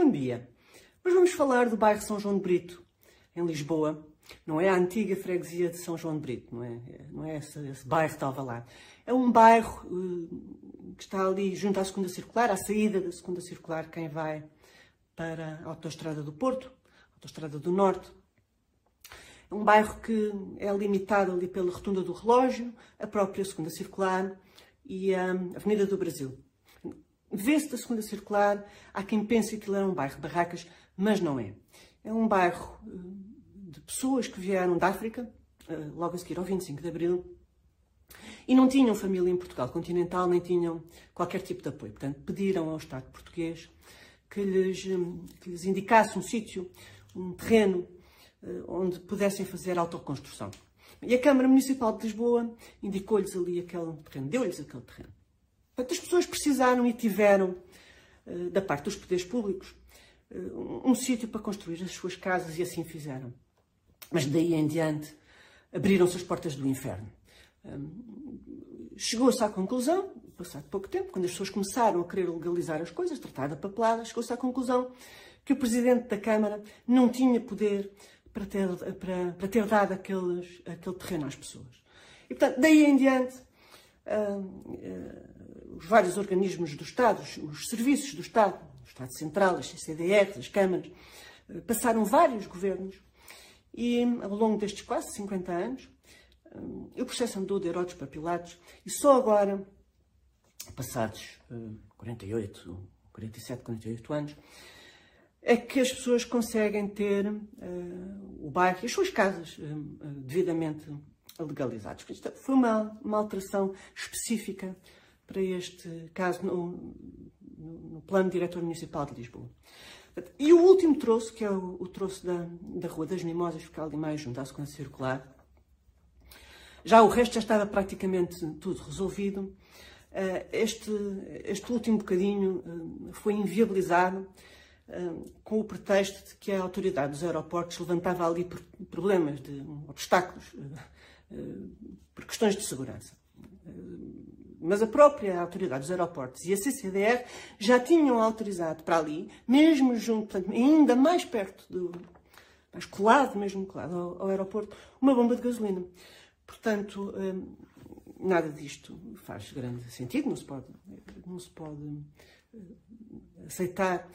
Bom dia. Hoje vamos falar do bairro São João de Brito, em Lisboa. Não é a antiga freguesia de São João de Brito, não é, não é esse, esse bairro que estava lá. É um bairro uh, que está ali junto à segunda circular, à saída da segunda circular, quem vai para a Autostrada do Porto, a Autostrada do Norte. É um bairro que é limitado ali pela Rotunda do Relógio, a própria segunda circular e a Avenida do Brasil. Vê-se da segunda circular, há quem pense que aquilo era um bairro de barracas, mas não é. É um bairro eh, de pessoas que vieram da África, eh, logo a seguir ao 25 de Abril, e não tinham família em Portugal continental, nem tinham qualquer tipo de apoio. Portanto, pediram ao Estado português que lhes, eh, que lhes indicasse um sítio, um terreno, onde pudessem fazer autoconstrução. E a Câmara Municipal de Lisboa indicou-lhes ali aquele terreno, deu-lhes aquele terreno. Portanto, as pessoas precisaram e tiveram, eh, da parte dos poderes públicos, eh, um sítio para construir as suas casas e assim fizeram. Mas daí em diante abriram-se as portas do inferno. Chegou-se à conclusão, passado pouco tempo, quando as pessoas começaram a querer legalizar as coisas, tratar da papelada, chegou-se à conclusão que o Presidente da Câmara não tinha poder para ter, para, para ter dado aqueles, aquele terreno às pessoas. E, portanto, daí em diante, uh, uh, os vários organismos do Estado, os serviços do Estado, o Estado Central, as CCDRs, as câmaras, eh, passaram vários governos e ao longo destes quase 50 anos eh, o processo andou de Herodes para Pilatos e só agora, passados 48, 47, 48 anos, é que as pessoas conseguem ter uh, o bairro e as suas casas uh, devidamente legalizadas. Isto foi uma, uma alteração específica para este caso no, no plano diretor municipal de Lisboa. E o último troço, que é o, o troço da, da Rua das Mimosas, fica ali mais junto à sequência circular. Já o resto já estava praticamente tudo resolvido. Eh, este, este último bocadinho eh, foi inviabilizado eh, com o pretexto de que a autoridade dos aeroportos levantava ali problemas, de obstáculos, por questões de segurança mas a própria autoridade dos aeroportos e a CCDR já tinham autorizado para ali, mesmo junto, ainda mais perto do, mais colado, mesmo colado ao, ao aeroporto, uma bomba de gasolina. Portanto, hum, nada disto faz grande sentido, não se pode, não se pode aceitar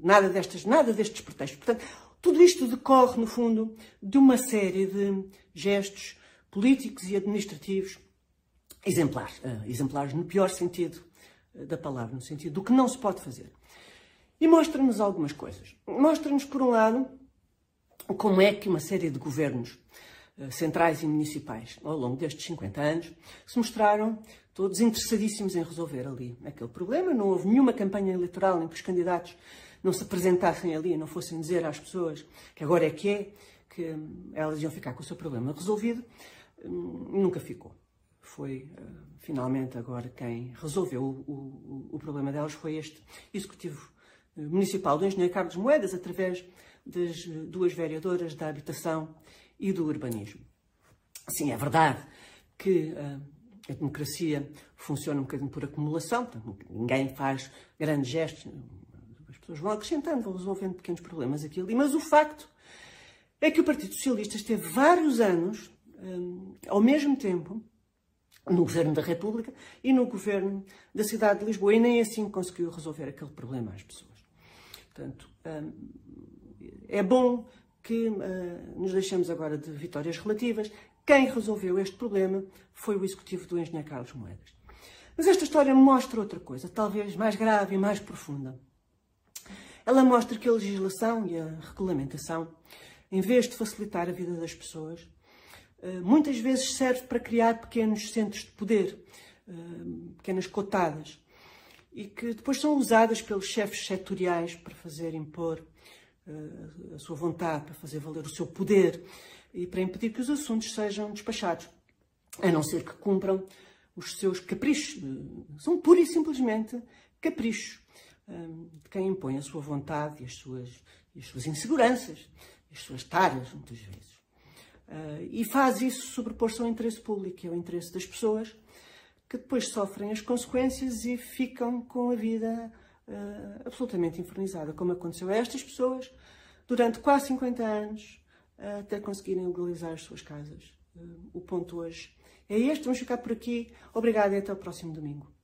nada, destas, nada destes pretextos. Portanto, tudo isto decorre, no fundo, de uma série de gestos políticos e administrativos exemplares, uh, exemplares no pior sentido uh, da palavra, no sentido do que não se pode fazer. E mostra-nos algumas coisas. Mostra-nos, por um lado, como é que uma série de governos uh, centrais e municipais, ao longo destes 50 anos, se mostraram todos interessadíssimos em resolver ali aquele problema. Não houve nenhuma campanha eleitoral em que os candidatos não se apresentassem ali não fossem dizer às pessoas que agora é que é, que hum, elas iam ficar com o seu problema resolvido. Hum, nunca ficou foi uh, finalmente agora quem resolveu o, o, o, problema delas foi este Executivo Municipal do Engenheiro Carlos Moedas, através das duas vereadoras da Habitação e do Urbanismo. Sim, é verdade que a democracia funciona um bocadinho por acumulação, ninguém faz grandes gestos, pessoas vão acrescentando, vão resolvendo pequenos problemas aqui ali, mas o facto é que o Partido Socialista esteve vários anos, um, ao mesmo tempo, no Governo da República e no Governo da cidade de Lisboa. E nem assim conseguiu resolver aquele problema às pessoas. Portanto, hum, é bom que hum, nos deixemos agora de vitórias relativas. Quem resolveu este problema foi o executivo do engenheiro Carlos Moedas. Mas esta história mostra outra coisa, talvez mais grave e mais profunda. Ela mostra que a legislação e a regulamentação, em vez de facilitar a vida das pessoas, eh, muitas vezes serve para criar pequenos centros de poder, eh, pequenas cotadas, e que depois são usadas pelos chefes setoriais para fazer impor eh, a sua vontade, para fazer valer o seu poder e para impedir que os assuntos sejam despachados, a não ser que cumpram os seus caprichos. São pura e simplesmente caprichos de quem impõe a sua vontade e as suas, as suas inseguranças, as suas taras, muitas vezes. Uh, e faz isso sobrepor-se ao interesse público, que é interesse das pessoas, que depois sofrem as consequências e ficam com a vida uh, absolutamente infernizada, como aconteceu a estas pessoas durante quase 50 anos, até conseguirem legalizar as suas casas. Uh, o ponto hoje é este. Vamos ficar por aqui. Obrigada e até o próximo domingo.